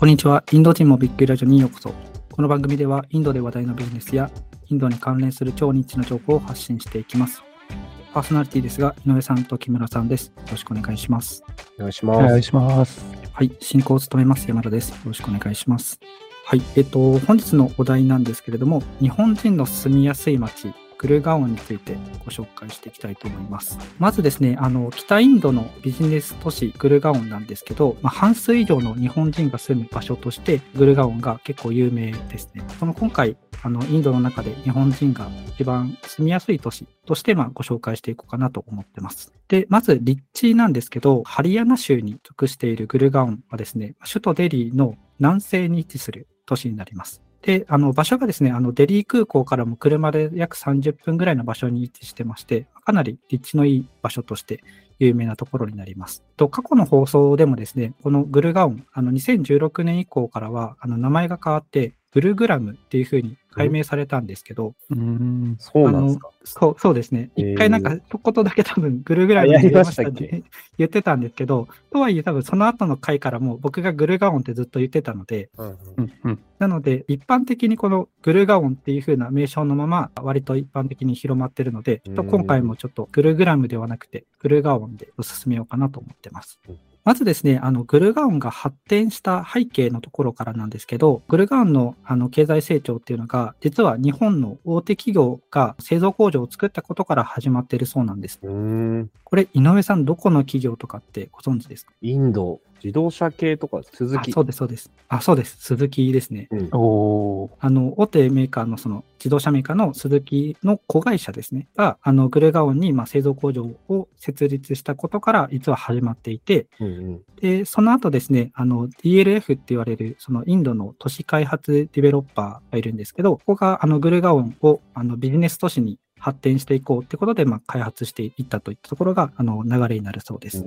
こんにちは。インド人もびっくりラジオにようこそ。この番組では、インドで話題のビジネスや、インドに関連する超ニッチな情報を発信していきます。パーソナリティですが、井上さんと木村さんです。よろしくお願いします。お願いしおます。願いします。はい。進行を務めます山田です。よろしくお願いします。はい。えっと、本日のお題なんですけれども、日本人の住みやすい街、グルガオンについてご紹介していきたいと思います。まずですね、あの、北インドのビジネス都市グルガオンなんですけど、まあ、半数以上の日本人が住む場所として、グルガオンが結構有名ですね。その今回、あの、インドの中で日本人が一番住みやすい都市として、まあ、ご紹介していこうかなと思ってます。で、まず立地なんですけど、ハリヤナ州に属しているグルガオンはですね、首都デリーの南西に位置する都市になります。で、あの、場所がですね、あの、デリー空港からも車で約30分ぐらいの場所に位置してまして、かなり立地のいい場所として有名なところになります。と、過去の放送でもですね、このグルガオン、あの、2016年以降からは、あの、名前が変わって、グルグラムっていう風に改名されたんですけど、うーん。そうなんですか。そう、そうですね。一回なんか、一言だけ多分、ぐるぐらいにあやりまましたっけ？て 言ってたんですけど、とはいえ多分その後の回からも僕がグルガオンってずっと言ってたので、うんうんうん。なので、一般的にこのグルガオンっていう風な名称のまま、割と一般的に広まってるので、今回もちょっとグルグラムではなくて、グルガオンでお進めようかなと思ってますうん。まずですね、あの、グルガオンが発展した背景のところからなんですけど、グルガオンのあの経済成長っていうのが、実は日本の大手企業が製造工場を作ったことから始まっているそうなんです。これ、井上さん、どこの企業とかってご存知ですか？インド、自動車系とか、鈴木？あそうです、そうです。あ、そうです。鈴木ですね。うん。おー。あの、大手メーカーのその自動車メーカーの鈴木の子会社ですね、が、あの、グルガオンにまあ製造工場を設立したことから実は始まっていて、うんうん。で、その後ですね、あの、DLF って言われる、そのインドの都市開発ディベロッパーがいるんですけど、ここがあの、グルガオンをあのビジネス都市に発展していこうってことで、まあ、開発していったといったところが、あの、流れになるそうです。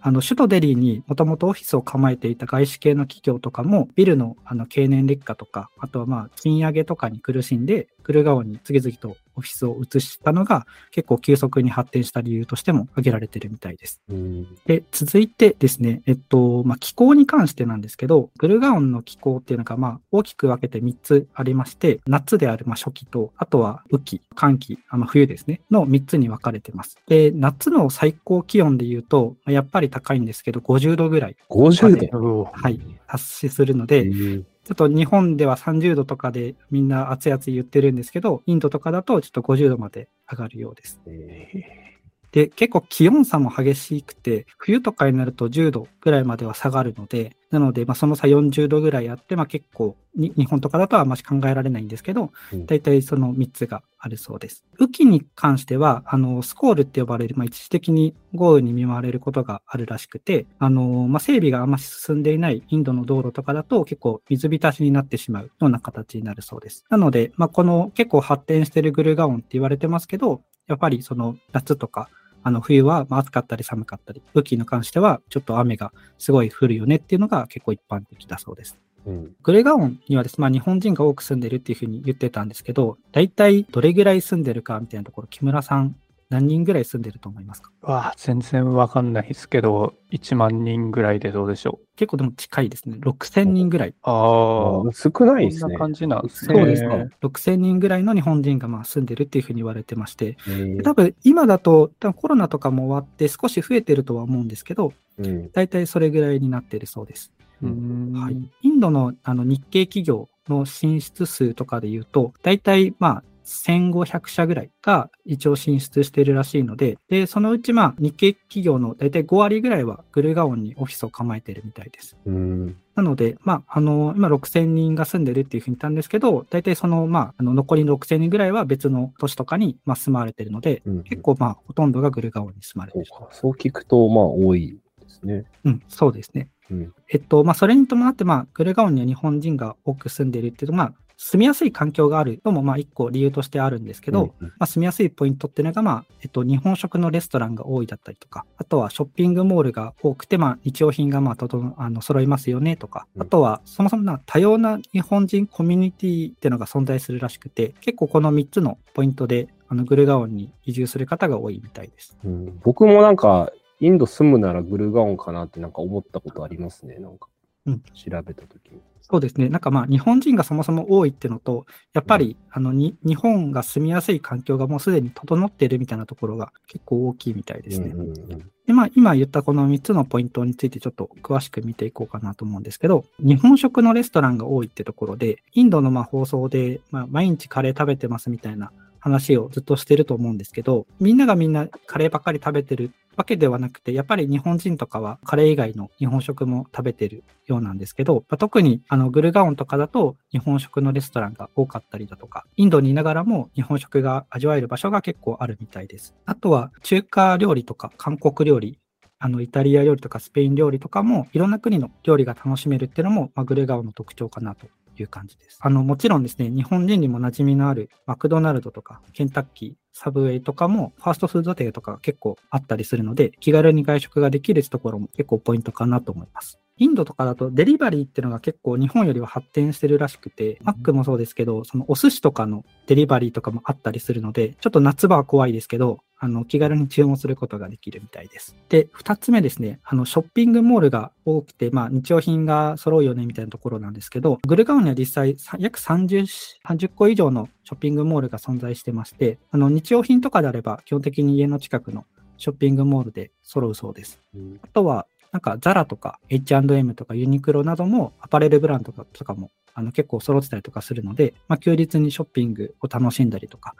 あの、首都デリーにもともとオフィスを構えていた外資系の企業とかも、ビルのあの経年劣化とか、あとはまあ、賃上げとかに苦しんで、グルガオンに次々とオフィスを移したのが、結構急速に発展した理由としても挙げられているみたいです。うん。で、続いてですね、えっと、まあ、気候に関してなんですけど、グルガオンの気候っていうのが、まあ、大きく分けて3つありまして、夏である、まあ、初期と、あとは雨季、寒季、あの冬ですね、の3つに分かれてます。で、夏の最高気温で言うと、まあやっぱり高いんですけど、50度ぐらい、50度？はい、達しするので、うんちょっと日本では30度とかでみんな熱い熱い言ってるんですけど、インドとかだとちょっと50度まで上がるようです。えで、結構気温差も激しくて、冬とかになると10度ぐらいまでは下がるので、なので、まあ、その差40度ぐらいあって、まあ、結構に、日本とかだとはあまし考えられないんですけどうん、大体その3つがあるそうです。雨季に関しては、あの、スコールって呼ばれる、まあ、一時的に豪雨に見舞われることがあるらしくて、あの、まあ、整備があんまし進んでいないインドの道路とかだと結構水浸しになってしまうような形になるそうです。なので、まあ、この結構発展しているグルガオンって言われてますけど、やっぱりその夏とかあの冬はまあ暑かったり寒かったり、雨季に関してはちょっと雨がすごい降るよねっていうのが結構一般的だそうです。うん。グレガオンにはですね、まあ、日本人が多く住んでるっていうふうに言ってたんですけど、大体どれぐらい住んでるかみたいなところ、木村さん何人ぐらい住んでると思いますか？わあ、全然わかんないですけど、1万人ぐらいでどうでしょう。結構でも近いですね。6000人ぐらい。ああ、少ないですねこんな。感じなんですね。そうですね。6000人ぐらいの日本人がまあ住んでるっていうふうに言われてまして、えー多分今だと多分コロナとかも終わって少し増えてるとは思うんですけど、うん。大体それぐらいになってるそうです。はい、インドのあの日系企業の進出数とかで言うと、大体まあ1500社ぐらいが一応進出しているらしいので、で、そのうちまあ日系企業の大体5割ぐらいはグルガオンにオフィスを構えているみたいです。うん。なので、まあ、あの、今6000人が住んでるっていうふうに言ったんですけど、大体その、まあ、あの残りの6000人ぐらいは別の都市とかに、まあ、住まわれてるので、うん結構まあ、ほとんどがグルガオンに住まれてる。そうか。そう聞くと、まあ、多いですね。うん、そうですね。うん。えっと、まあ、それに伴って、まあ、グルガオンには日本人が多く住んでいるっていうと、まあ、住みやすい環境があるのも、まあ、一個理由としてあるんですけど、うんまあ、住みやすいポイントっていうのが、まあ、えっと、日本食のレストランが多いだったりとか、あとはショッピングモールが多くて、まあ、日用品が、まあ、ととあの、揃いますよね、とか、うんあとは、そもそもな多様な日本人コミュニティっていうのが存在するらしくて、結構この3つのポイントで、あの、グルガオンに移住する方が多いみたいです。うん僕もなんか、インド住むならグルガオンかなってなんか思ったことありますね。なんか。うん調べたときに。そうですね。なんかまあ、日本人がそもそも多いっていうのと、やっぱり、あのに、日本が住みやすい環境がもうすでに整っているみたいなところが結構大きいみたいですね。うんうんうんで、まあ、今言ったこの3つのポイントについてちょっと詳しく見ていこうかなと思うんですけど、日本食のレストランが多いってところで、インドのまあ放送で、まあ、毎日カレー食べてますみたいな話をずっとしてると思うんですけど、みんながみんなカレーばっかり食べてるわけではなくて、やっぱり日本人とかはカレー以外の日本食も食べてるようなんですけど、まあ特にあのグルガオンとかだと日本食のレストランが多かったりだとか、インドにいながらも日本食が味わえる場所が結構あるみたいです。あとは中華料理とか韓国料理、あのイタリア料理とかスペイン料理とかもいろんな国の料理が楽しめるっていうのも、まあ、グルガオンの特徴かなという感じです。あの、もちろんですね、日本人にも馴染みのあるマクドナルドとかケンタッキー、サブウェイとかもファーストフード店とか結構あったりするので、気軽に外食ができるところも結構ポイントかなと思います。インドとかだとデリバリーっていうのが結構日本よりは発展してるらしくて、マックもそうですけど、そのお寿司とかのデリバリーとかもあったりするので、ちょっと夏場は怖いですけど、あの、気軽に注文することができるみたいです。で、二つ目ですね、あの、ショッピングモールが多くて、まあ、日用品が揃うよねみたいなところなんですけど、グルガオンには実際さ約30、30個以上のショッピングモールが存在してまして、あの、日用品とかであれば、基本的に家の近くのショッピングモールで揃うそうです。うんあとは、なんかザラとか H&M とかユニクロなどもアパレルブランドとかとかもあの結構揃ってたりとかするので、まあ、休日にショッピングを楽しんだりとか、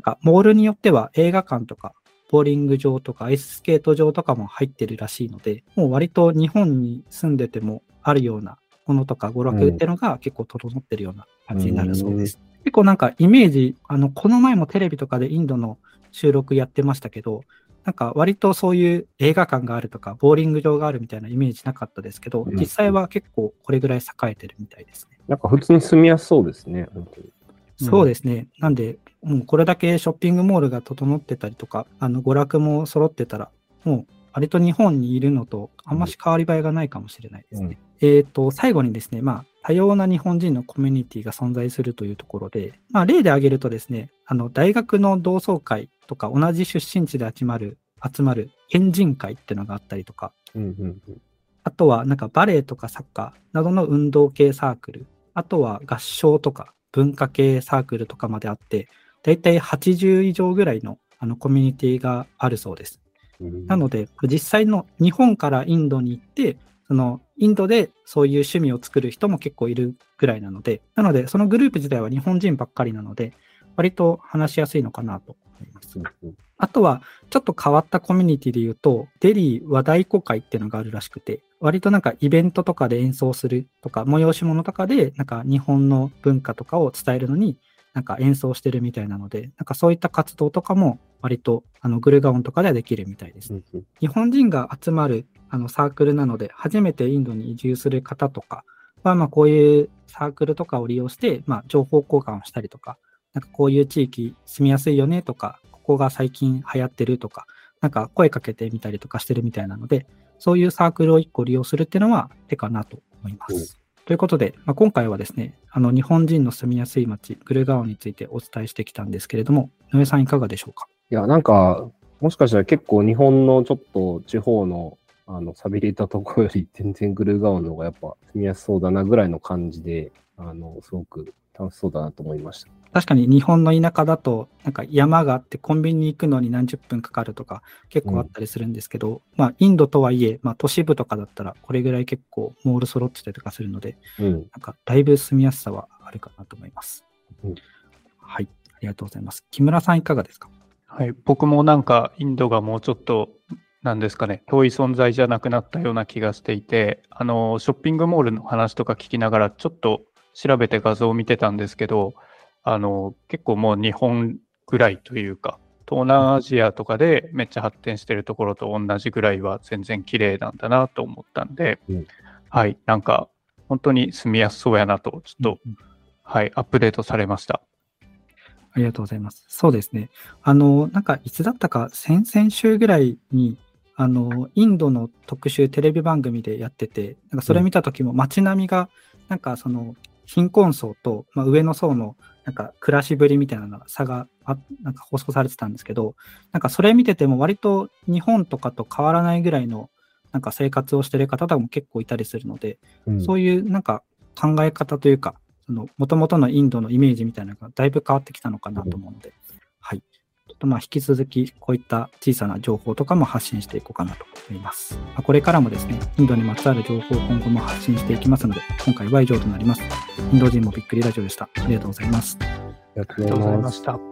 なんかモールによっては映画館とかボーリング場とかアイススケート場とかも入ってるらしいので、もう割と日本に住んでてもあるようなものとか娯楽っていうのが結構整ってるような感じになるそうです。結構なんかイメージ、あの、この前もテレビとかでインドの収録やってましたけど、なんか割とそういう映画館があるとか、ボーリング場があるみたいなイメージなかったですけど、うん実際は結構これぐらい栄えてるみたいですね。なんか普通に住みやすそうですね、本当に。うんそうですね。なんで、もうこれだけショッピングモールが整ってたりとか、あの、娯楽も揃ってたら、もう割と日本にいるのとあんまし変わり映えがないかもしれないですね。えっ、と、最後にですね、まあ、多様な日本人のコミュニティが存在するというところで、まあ、例で挙げるとですね、あの、大学の同窓会とか同じ出身地で集まる、集まる県人会っていうのがあったりとか、うんうんうんあとはなんかバレエとかサッカーなどの運動系サークル、あとは合唱とか文化系サークルとかまであって、だいたい80以上ぐらいのあのコミュニティがあるそうです。うんなので、実際の日本からインドに行って、そのインドでそういう趣味を作る人も結構いるぐらいなので、なので、そのグループ自体は日本人ばっかりなので、割と話しやすいのかなと思いますう。んうんあとは、ちょっと変わったコミュニティで言うと、デリー和太鼓会っていうのがあるらしくて、割となんかイベントとかで演奏するとか、催し物とかで、なんか日本の文化とかを伝えるのに、なんか演奏してるみたいなので、なんかそういった活動とかも割とあのグルガオンとかではできるみたいです。日本人が集まるあのサークルなので、初めてインドに移住する方とかは、まあこういうサークルとかを利用して、まあ情報交換をしたりとか、なんかこういう地域住みやすいよねとか、ここが最近流行ってるとか、なんか声かけてみたりとかしてるみたいなので、そういうサークルを一個利用するっていうのは手かなと思います。うんということで、まあ、今回はですね、あの日本人の住みやすい街、グルガオンについてお伝えしてきたんですけれども、井上さんいかがでしょうか？いや、なんか、もしかしたら結構日本のちょっと地方の、あの、寂れたところより全然グルーガオンの方がやっぱ住みやすそうだなぐらいの感じで、あの、すごく楽しそうだなと思いました。確かに日本の田舎だと、なんか山があってコンビニに行くのに何十分かかるとか結構あったりするんですけど、まあインドとはいえ、まあ都市部とかだったらこれぐらい結構モール揃ってたりとかするので、うん。なんかだいぶ住みやすさはあるかなと思います。うんはい、ありがとうございます。木村さんいかがですか？はい、僕もなんかインドがもうちょっと、なんですかね、遠い存在じゃなくなったような気がしていて、あの、ショッピングモールの話とか聞きながら、ちょっと調べて画像を見てたんですけど、あの、結構もう日本ぐらいというか、東南アジアとかでめっちゃ発展してるところと同じぐらいは全然綺麗なんだなと思ったんで、うんはい、なんか本当に住みやすそうやなと、ちょっと、はい、アップデートされました。ありがとうございます。そうですね。あの、なんかいつだったか先々週ぐらいに、あの、インドの特集テレビ番組でやってて、なんかそれ見た時も街並みが、なんかその貧困層と、まあ、上の層のなんか暮らしぶりみたいなのが差があなんか放送されてたんですけど、なんかそれ見てても割と日本とかと変わらないぐらいのなんか生活をしてる方とかも結構いたりするので、うん。そういうなんか考え方というか、その元々のインドのイメージみたいなのがだいぶ変わってきたのかなと思うので、とまあ引き続きこういった小さな情報とかも発信していこうかなと思います。まあこれからもですね、インドにまつわる情報を今後も発信していきますので、今回は以上となります。インド人もびっくりラジオでした。ありがとうございます。ありがとうございま。した。